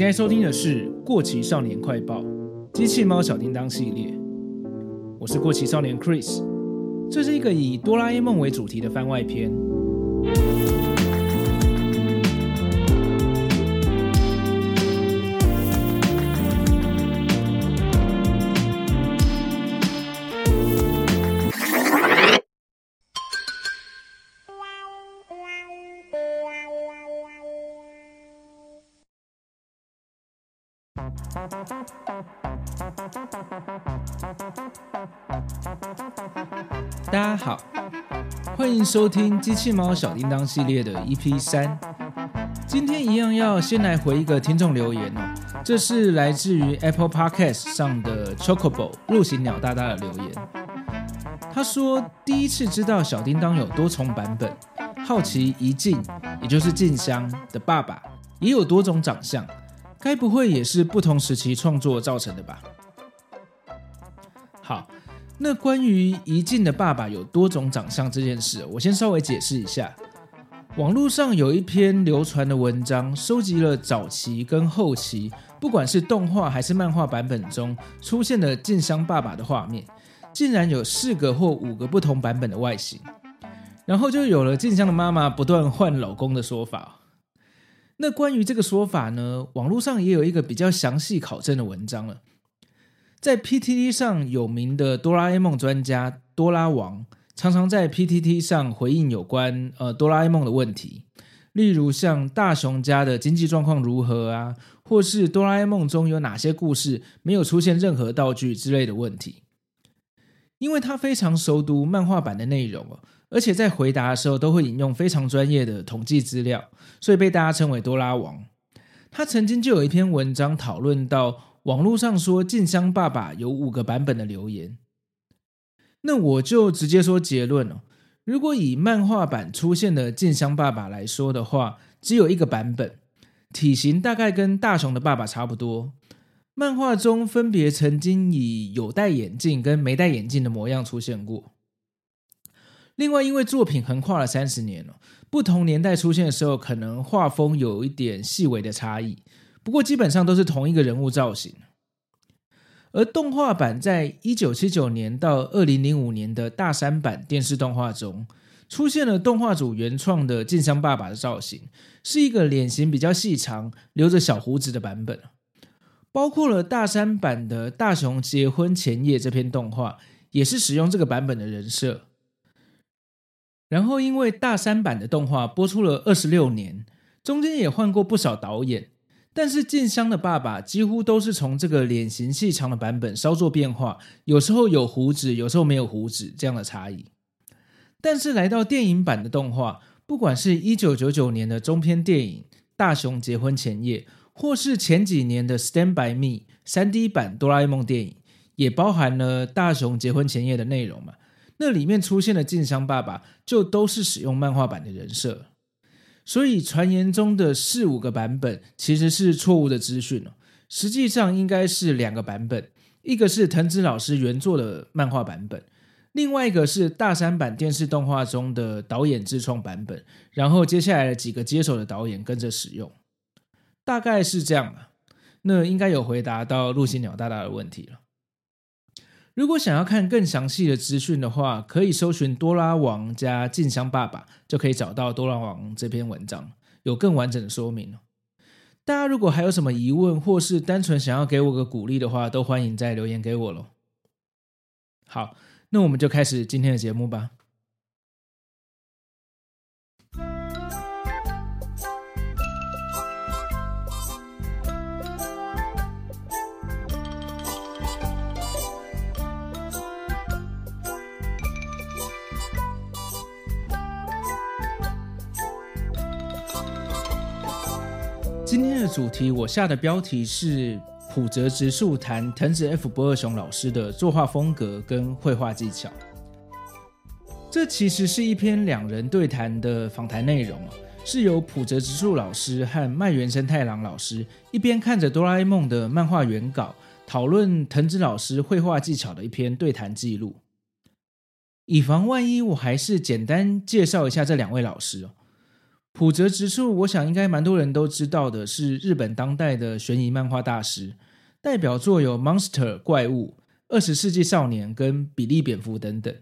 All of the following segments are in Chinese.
现在收听的是《过期少年快报》机器猫小叮当系列，我是过期少年 Chris，这是一个以哆啦 A 梦为主题的番外篇。大家好，欢迎收听《机器猫小叮当》系列的 EP 三。今天一样要先来回一个听众留言哦，这是来自于 Apple Podcast 上的 Chocobo 陆行鸟大大的留言。他说第一次知道小叮当有多重版本，好奇一静，也就是静香的爸爸也有多种长相。该不会也是不同时期创作造成的吧？好，那关于一静的爸爸有多种长相这件事，我先稍微解释一下。网络上有一篇流传的文章，收集了早期跟后期，不管是动画还是漫画版本中出现的静香爸爸的画面，竟然有四个或五个不同版本的外形，然后就有了静香的妈妈不断换老公的说法。那关于这个说法呢，网络上也有一个比较详细考证的文章了。在 PTT 上有名的哆啦 A 梦专家哆啦王，常常在 PTT 上回应有关呃哆啦 A 梦的问题，例如像大雄家的经济状况如何啊，或是哆啦 A 梦中有哪些故事没有出现任何道具之类的问题。因为他非常熟读漫画版的内容哦。而且在回答的时候都会引用非常专业的统计资料，所以被大家称为“多拉王”。他曾经就有一篇文章讨论到网络上说静香爸爸有五个版本的留言。那我就直接说结论了：如果以漫画版出现的静香爸爸来说的话，只有一个版本，体型大概跟大雄的爸爸差不多。漫画中分别曾经以有戴眼镜跟没戴眼镜的模样出现过。另外，因为作品横跨了三十年了，不同年代出现的时候，可能画风有一点细微的差异。不过，基本上都是同一个人物造型。而动画版在一九七九年到二零零五年的大山版电视动画中，出现了动画组原创的静香爸爸的造型，是一个脸型比较细长、留着小胡子的版本。包括了大山版的大雄结婚前夜这篇动画，也是使用这个版本的人设。然后，因为大山版的动画播出了二十六年，中间也换过不少导演，但是静香的爸爸几乎都是从这个脸型细长的版本稍作变化，有时候有胡子，有时候没有胡子这样的差异。但是来到电影版的动画，不管是一九九九年的中篇电影《大雄结婚前夜》，或是前几年的《Stand by Me》三 D 版哆啦 A 梦电影，也包含了大雄结婚前夜的内容嘛。那里面出现的静香爸爸就都是使用漫画版的人设，所以传言中的四五个版本其实是错误的资讯哦。实际上应该是两个版本，一个是藤子老师原作的漫画版本，另外一个是大山版电视动画中的导演自创版本，然后接下来的几个接手的导演跟着使用，大概是这样吧。那应该有回答到陆行鸟大大的问题了。如果想要看更详细的资讯的话，可以搜寻“多拉王”加“静香爸爸”，就可以找到“多拉王”这篇文章，有更完整的说明。大家如果还有什么疑问，或是单纯想要给我个鼓励的话，都欢迎再留言给我喽。好，那我们就开始今天的节目吧。今天的主题，我下的标题是浦泽直树谈藤子 F 不二雄老师的作画风格跟绘画技巧。这其实是一篇两人对谈的访谈内容，是由浦泽直树老师和麦原生太郎老师一边看着哆啦 A 梦的漫画原稿，讨论藤子老师绘画技巧的一篇对谈记录。以防万一，我还是简单介绍一下这两位老师哦。浦泽直树，我想应该蛮多人都知道的，是日本当代的悬疑漫画大师，代表作有《Monster 怪物》、《二十世纪少年》跟《比利蝙蝠》等等。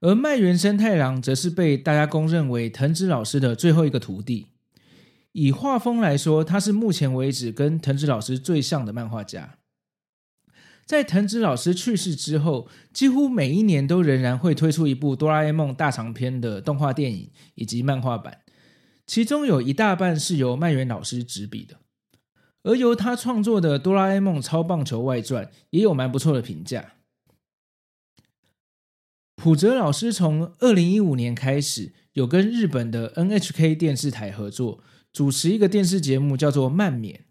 而麦原生太郎则是被大家公认为藤子老师的最后一个徒弟。以画风来说，他是目前为止跟藤子老师最像的漫画家。在藤子老师去世之后，几乎每一年都仍然会推出一部《哆啦 A 梦》大长篇的动画电影以及漫画版，其中有一大半是由濑原老师执笔的。而由他创作的《哆啦 A 梦超棒球外传》也有蛮不错的评价。浦泽老师从二零一五年开始，有跟日本的 NHK 电视台合作，主持一个电视节目，叫做《漫冕》，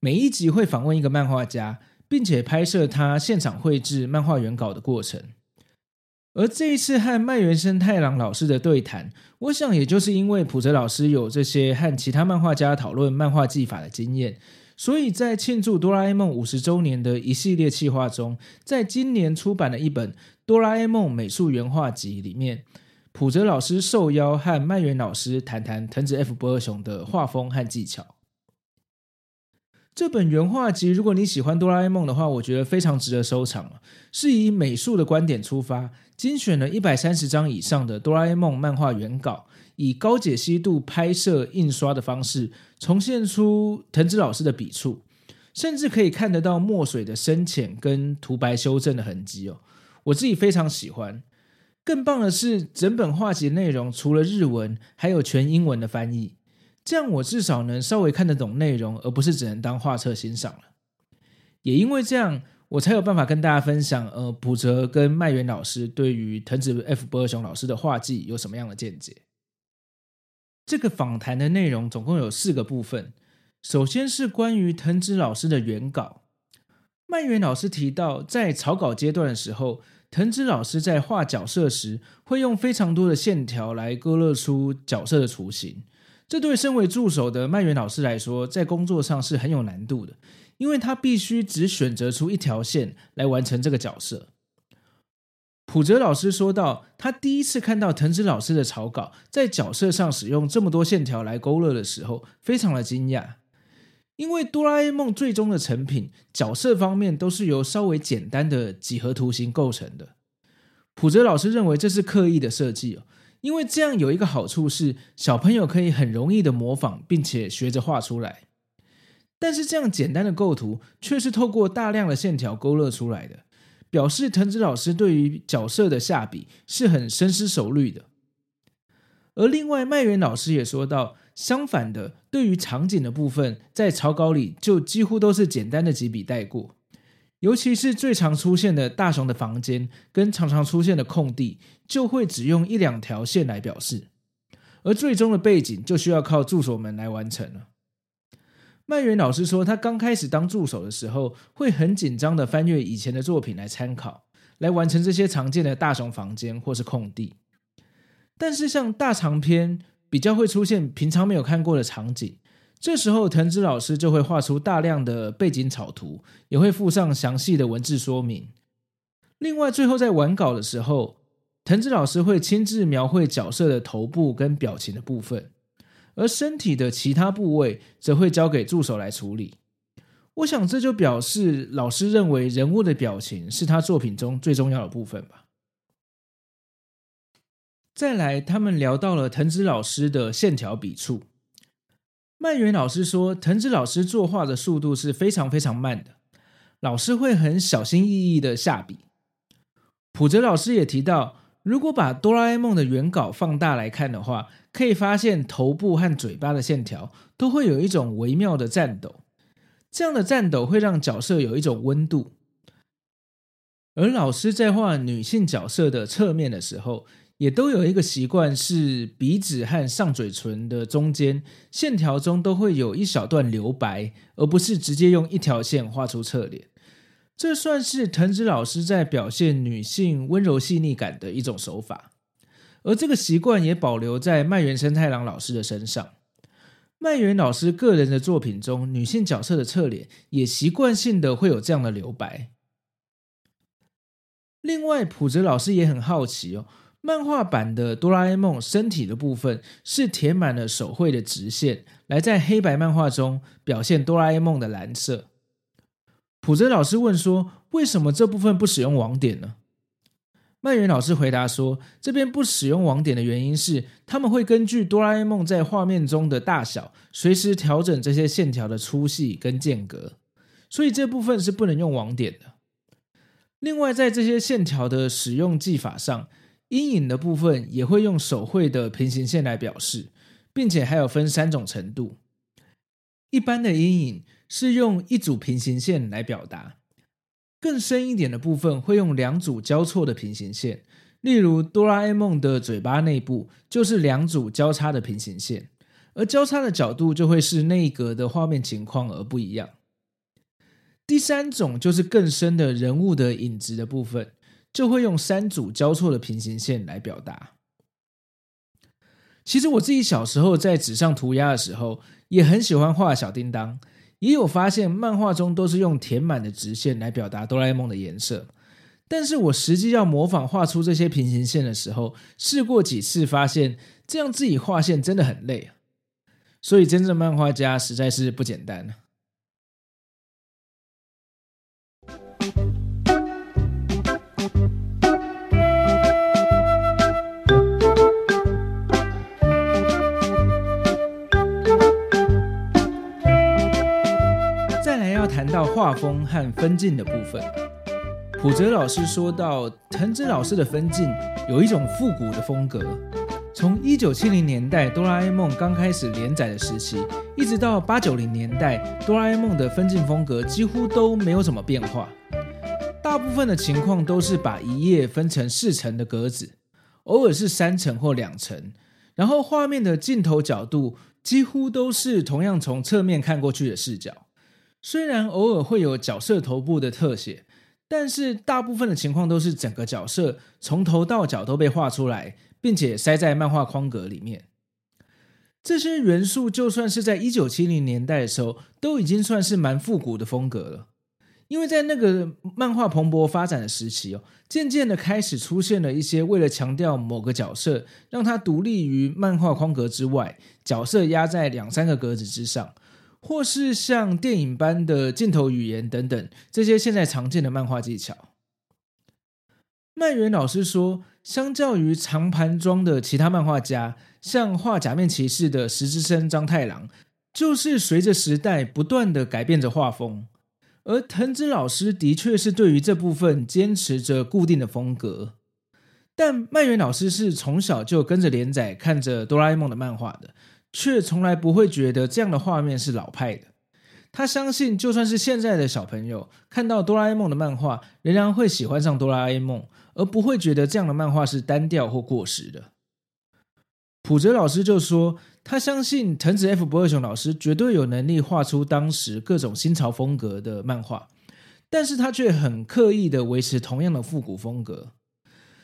每一集会访问一个漫画家。并且拍摄他现场绘制漫画原稿的过程，而这一次和麦原生太郎老师的对谈，我想也就是因为普泽老师有这些和其他漫画家讨论漫画技法的经验，所以在庆祝哆啦 A 梦五十周年的一系列企划中，在今年出版的一本《哆啦 A 梦美术原画集》里面，普泽老师受邀和麦原老师谈谈藤子 F 不二雄的画风和技巧。这本原画集，如果你喜欢哆啦 A 梦的话，我觉得非常值得收藏。是以美术的观点出发，精选了一百三十张以上的哆啦 A 梦漫画原稿，以高解析度拍摄、印刷的方式，重现出藤子老师的笔触，甚至可以看得到墨水的深浅跟涂白修正的痕迹哦。我自己非常喜欢。更棒的是，整本画集内容除了日文，还有全英文的翻译。这样我至少能稍微看得懂内容，而不是只能当画册欣赏了。也因为这样，我才有办法跟大家分享，呃，浦泽跟麦原老师对于藤子 F 不二雄老师的画技有什么样的见解。这个访谈的内容总共有四个部分。首先是关于藤子老师的原稿。麦原老师提到，在草稿阶段的时候，藤子老师在画角色时，会用非常多的线条来勾勒出角色的雏形。这对身为助手的濑原老师来说，在工作上是很有难度的，因为他必须只选择出一条线来完成这个角色。普泽老师说到，他第一次看到藤子老师的草稿在角色上使用这么多线条来勾勒的时候，非常的惊讶，因为哆啦 A 梦最终的成品角色方面都是由稍微简单的几何图形构成的。普泽老师认为这是刻意的设计哦。因为这样有一个好处是，小朋友可以很容易的模仿，并且学着画出来。但是这样简单的构图，却是透过大量的线条勾勒出来的，表示藤子老师对于角色的下笔是很深思熟虑的。而另外，麦元老师也说到，相反的，对于场景的部分，在草稿里就几乎都是简单的几笔带过。尤其是最常出现的大雄的房间跟常常出现的空地，就会只用一两条线来表示，而最终的背景就需要靠助手们来完成了。麦原老师说，他刚开始当助手的时候，会很紧张的翻阅以前的作品来参考，来完成这些常见的大雄房间或是空地。但是像大长篇，比较会出现平常没有看过的场景。这时候，藤子老师就会画出大量的背景草图，也会附上详细的文字说明。另外，最后在完稿的时候，藤子老师会亲自描绘角色的头部跟表情的部分，而身体的其他部位则会交给助手来处理。我想，这就表示老师认为人物的表情是他作品中最重要的部分吧。再来，他们聊到了藤子老师的线条笔触。濑原老师说，藤子老师作画的速度是非常非常慢的，老师会很小心翼翼的下笔。普泽老师也提到，如果把哆啦 A 梦的原稿放大来看的话，可以发现头部和嘴巴的线条都会有一种微妙的颤抖，这样的颤抖会让角色有一种温度。而老师在画女性角色的侧面的时候，也都有一个习惯，是鼻子和上嘴唇的中间线条中都会有一小段留白，而不是直接用一条线画出侧脸。这算是藤子老师在表现女性温柔细腻感的一种手法，而这个习惯也保留在麦原生太郎老师的身上。麦原老师个人的作品中，女性角色的侧脸也习惯性的会有这样的留白。另外，浦泽老师也很好奇哦。漫画版的哆啦 A 梦身体的部分是填满了手绘的直线，来在黑白漫画中表现哆啦 A 梦的蓝色。浦泽老师问说：“为什么这部分不使用网点呢？”曼源老师回答说：“这边不使用网点的原因是，他们会根据哆啦 A 梦在画面中的大小，随时调整这些线条的粗细跟间隔，所以这部分是不能用网点的。另外，在这些线条的使用技法上，阴影的部分也会用手绘的平行线来表示，并且还有分三种程度。一般的阴影是用一组平行线来表达。”更深一点的部分会用两组交错的平行线，例如哆啦 A 梦的嘴巴内部就是两组交叉的平行线，而交叉的角度就会是那一格的画面情况而不一样。第三种就是更深的人物的影子的部分，就会用三组交错的平行线来表达。其实我自己小时候在纸上涂鸦的时候，也很喜欢画小叮当。也有发现，漫画中都是用填满的直线来表达哆啦 A 梦的颜色，但是我实际要模仿画出这些平行线的时候，试过几次，发现这样自己画线真的很累，所以真正漫画家实在是不简单。到画风和分镜的部分，浦泽老师说到，藤子老师的分镜有一种复古的风格。从一九七零年代哆啦 A 梦刚开始连载的时期，一直到八九零年代，哆啦 A 梦的分镜风格几乎都没有什么变化。大部分的情况都是把一页分成四层的格子，偶尔是三层或两层，然后画面的镜头角度几乎都是同样从侧面看过去的视角。虽然偶尔会有角色头部的特写，但是大部分的情况都是整个角色从头到脚都被画出来，并且塞在漫画框格里面。这些元素就算是在一九七零年代的时候，都已经算是蛮复古的风格了。因为在那个漫画蓬勃发展的时期哦，渐渐的开始出现了一些为了强调某个角色，让它独立于漫画框格之外，角色压在两三个格子之上。或是像电影般的镜头语言等等，这些现在常见的漫画技巧。曼源老师说，相较于长盘装的其他漫画家，像画假面骑士的石之森章太郎，就是随着时代不断的改变着画风。而藤子老师的确是对于这部分坚持着固定的风格，但曼源老师是从小就跟着连载看着哆啦 A 梦的漫画的。却从来不会觉得这样的画面是老派的。他相信，就算是现在的小朋友看到哆啦 A 梦的漫画，仍然会喜欢上哆啦 A 梦，而不会觉得这样的漫画是单调或过时的。普泽老师就说，他相信藤子 F 不二雄老师绝对有能力画出当时各种新潮风格的漫画，但是他却很刻意的维持同样的复古风格。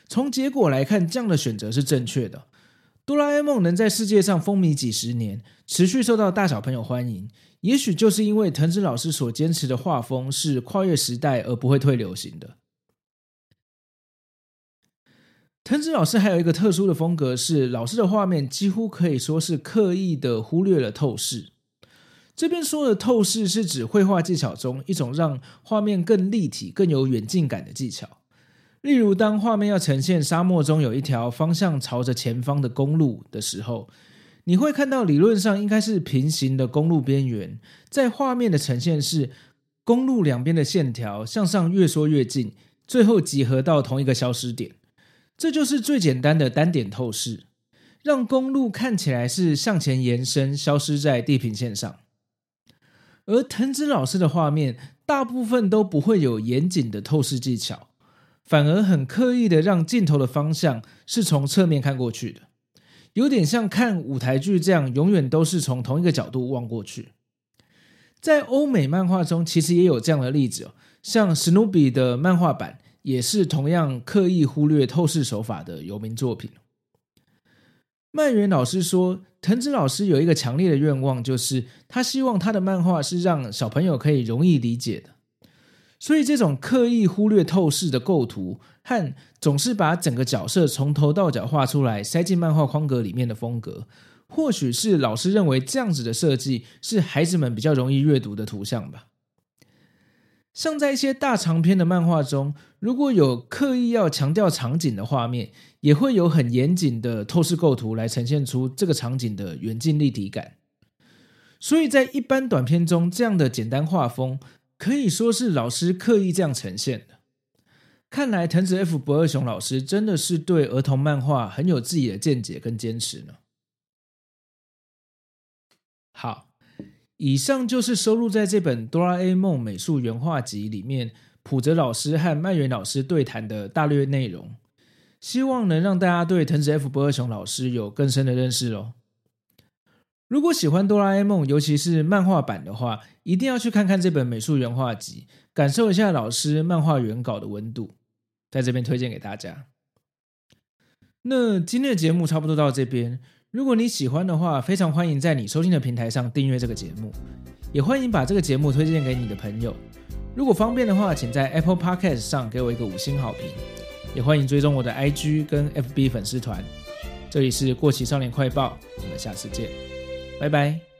从结果来看，这样的选择是正确的。哆啦 A 梦能在世界上风靡几十年，持续受到大小朋友欢迎，也许就是因为藤子老师所坚持的画风是跨越时代而不会退流行的。藤子老师还有一个特殊的风格是，老师的画面几乎可以说是刻意的忽略了透视。这边说的透视是指绘画技巧中一种让画面更立体、更有远近感的技巧。例如，当画面要呈现沙漠中有一条方向朝着前方的公路的时候，你会看到理论上应该是平行的公路边缘，在画面的呈现是公路两边的线条向上越缩越近，最后集合到同一个消失点。这就是最简单的单点透视，让公路看起来是向前延伸，消失在地平线上。而藤子老师的画面大部分都不会有严谨的透视技巧。反而很刻意的让镜头的方向是从侧面看过去的，有点像看舞台剧这样，永远都是从同一个角度望过去。在欧美漫画中，其实也有这样的例子哦，像史努比的漫画版也是同样刻意忽略透视手法的有名作品。曼园老师说，藤子老师有一个强烈的愿望，就是他希望他的漫画是让小朋友可以容易理解的。所以这种刻意忽略透视的构图和总是把整个角色从头到脚画出来，塞进漫画框格里面的风格，或许是老师认为这样子的设计是孩子们比较容易阅读的图像吧。像在一些大长篇的漫画中，如果有刻意要强调场景的画面，也会有很严谨的透视构图来呈现出这个场景的远近立体感。所以在一般短篇中，这样的简单画风可以说是老师刻意这样呈现的。看来藤子 F 不二雄老师真的是对儿童漫画很有自己的见解跟坚持呢。好，以上就是收录在这本《哆啦 A 梦美术原画集》里面，浦泽老师和漫原老师对谈的大略内容。希望能让大家对藤子 F 不二雄老师有更深的认识哦。如果喜欢哆啦 A 梦，尤其是漫画版的话，一定要去看看这本美术原画集，感受一下老师漫画原稿的温度，在这边推荐给大家。那今天的节目差不多到这边，如果你喜欢的话，非常欢迎在你收听的平台上订阅这个节目，也欢迎把这个节目推荐给你的朋友。如果方便的话，请在 Apple Podcast 上给我一个五星好评。也欢迎追踪我的 IG 跟 FB 粉丝团。这里是过期少年快报，我们下次见，拜拜。